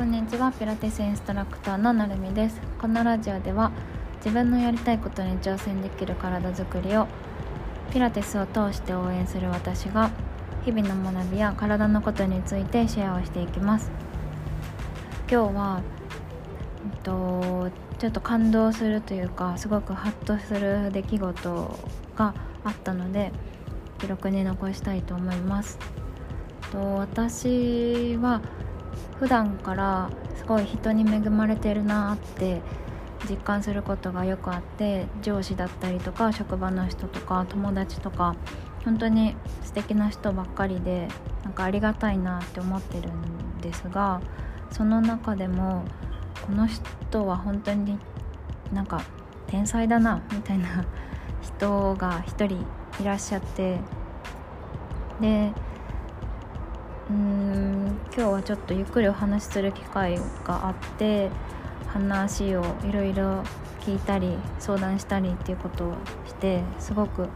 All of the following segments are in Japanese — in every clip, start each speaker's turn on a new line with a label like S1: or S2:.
S1: こんにちはピラティスインストラクターのなるみです。このラジオでは自分のやりたいことに挑戦できる体づくりをピラティスを通して応援する私が日々の学びや体のことについてシェアをしていきます。今日は、えっと、ちょっと感動するというかすごくハッとする出来事があったので記録に残したいと思います。と私は普段からすごい人に恵まれてるなって実感することがよくあって上司だったりとか職場の人とか友達とか本当に素敵な人ばっかりでなんかありがたいなって思ってるんですがその中でもこの人は本当になんか天才だなみたいな人が一人いらっしゃってでうーん今日はちょっとゆっくりお話しする機会があって話をいろいろ聞いたり相談したりっていうことをしてすごく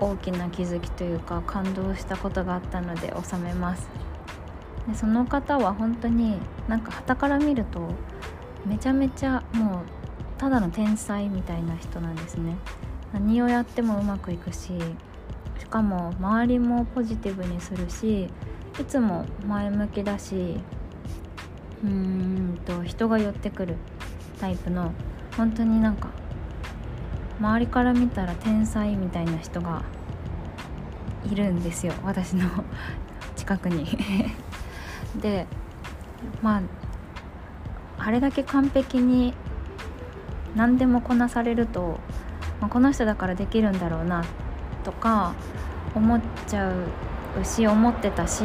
S1: 大きな気づきというか感動したことがあったので収めます。でその方は本当になんか傍から見るとめちゃめちゃもうただの天才みたいな人なんですね。何をやってもうまくいくししかも周りもポジティブにするしいつも前向きだしうーんと人が寄ってくるタイプの本当になんか周りから見たら天才みたいな人がいるんですよ私の 近くに。でまああれだけ完璧に何でもこなされると、まあ、この人だからできるんだろうなとか思っちゃうし思ってたし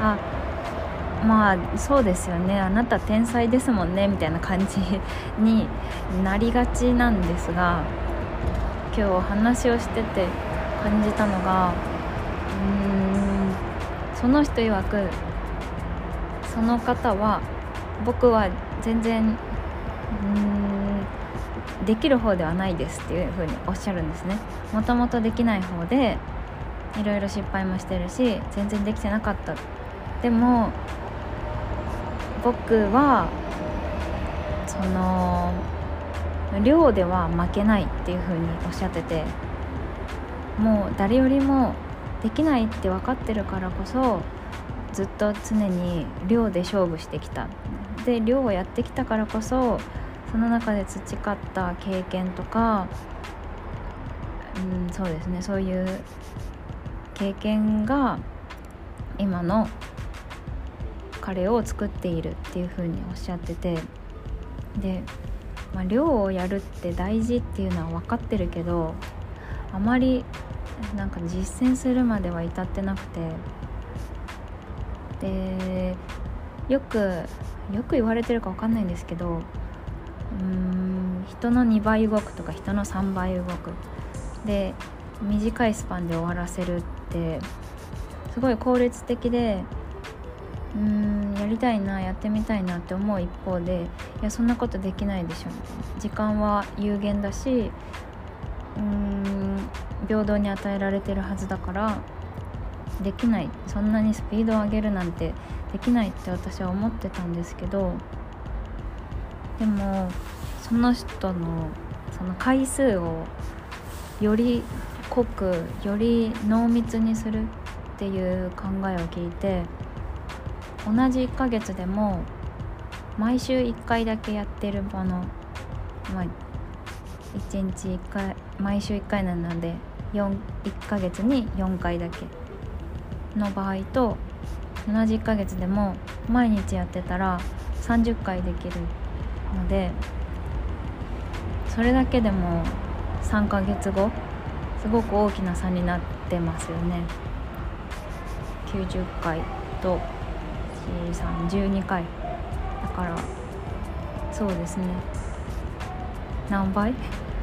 S1: あまあそうですよね。あなた天才ですもんねみたいな感じになりがちなんですが今日お話をしてて感じたのがうーんその人曰くその方は僕は全然うーんできる方ではないですっていうふうにおっしゃるんですね。もともとできない方でいろいろ失敗もしてるし全然できてなかった。でも僕はその量では負けないっていうふうにおっしゃっててもう誰よりもできないって分かってるからこそずっと常に量で勝負してきた。で量をやってきたからこそその中で培った経験とかうんそうですねそういう経験が今の彼を作っているっていうふうにおっしゃっててで、まあ、量をやるって大事っていうのは分かってるけどあまりなんか実践するまでは至ってなくてでよくよく言われてるか分かんないんですけどうーん人の2倍動くとか人の3倍動く。で短いスパンで終わらせるってすごい効率的でうーんやりたいなやってみたいなって思う一方でいやそんなことできないでしょ。時間は有限だしうーん平等に与えられてるはずだからできない。そんなにスピードを上げるなんてできないって私は思ってたんですけどでもその人のその回数をより濃くより濃密にするっていう考えを聞いて同じ1ヶ月でも毎週1回だけやってるもの、まあ、1日1回毎週1回なので1ヶ月に4回だけの場合と同じ1ヶ月でも毎日やってたら30回できるのでそれだけでも3ヶ月後すごく大きな差になってますよね。90回と12回。だからそうですね。何倍？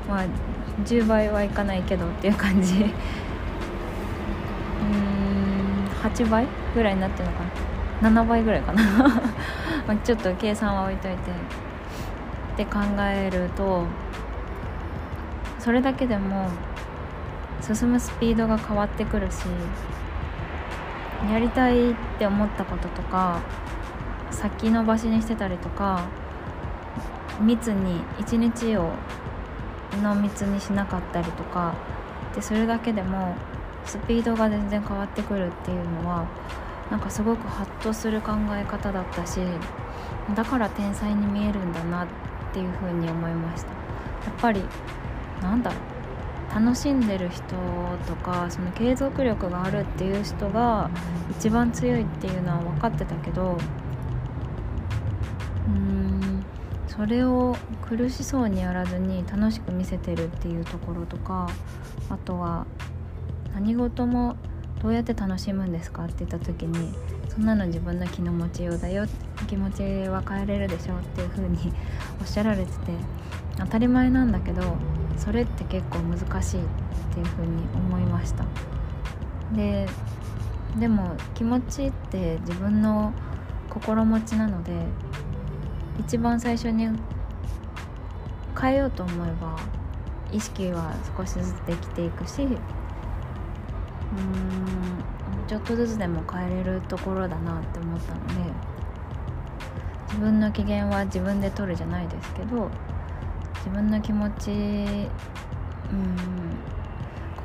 S1: まあ10倍はいかないけどっていう感じ。うーん8倍ぐらいになってるのかな。7倍ぐらいかな。まあちょっと計算は置いといて。って考えるとそれだけでも進むスピードが変わってくるしやりたいって思ったこととか先延ばしにしてたりとか密に一日を濃密にしなかったりとかでそれだけでもスピードが全然変わってくるっていうのはなんかすごくハッとする考え方だったしだから天才に見えるんだなっていうふうに思いました。やっぱりなんだろう。楽しんでる人とかその継続力があるっていう人が一番強いっていうのは分かってたけどうーんそれを苦しそうにやらずに楽しく見せてるっていうところとかあとは何事もどうやって楽しむんですかって言った時にそんなの自分の気の持ちようだよ気持ちは変えれるでしょっていう風に おっしゃられてて当たり前なんだけどそれって結構難しいっていう風に思いました。ででも気持ちって自分の心持ちなので一番最初に変えようと思えば意識は少しずつできていくしうーんちょっとずつでも変えれるところだなって思ったので自分の機嫌は自分で取るじゃないですけど自分の気持ちうん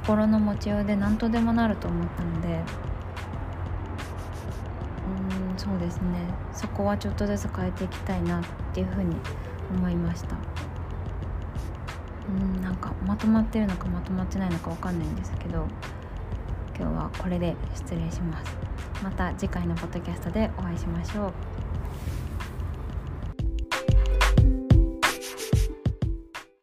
S1: 心の持ちようで何とでもなると思ったのでうんそうですね。そこはちょっとずつ変えていきたいなっていうふうに思いました。うんなんかまとまってるのかまとまってないのか分かんないんですけど今日はこれで失礼します。また次回のポッドキャストでお会いしましょう。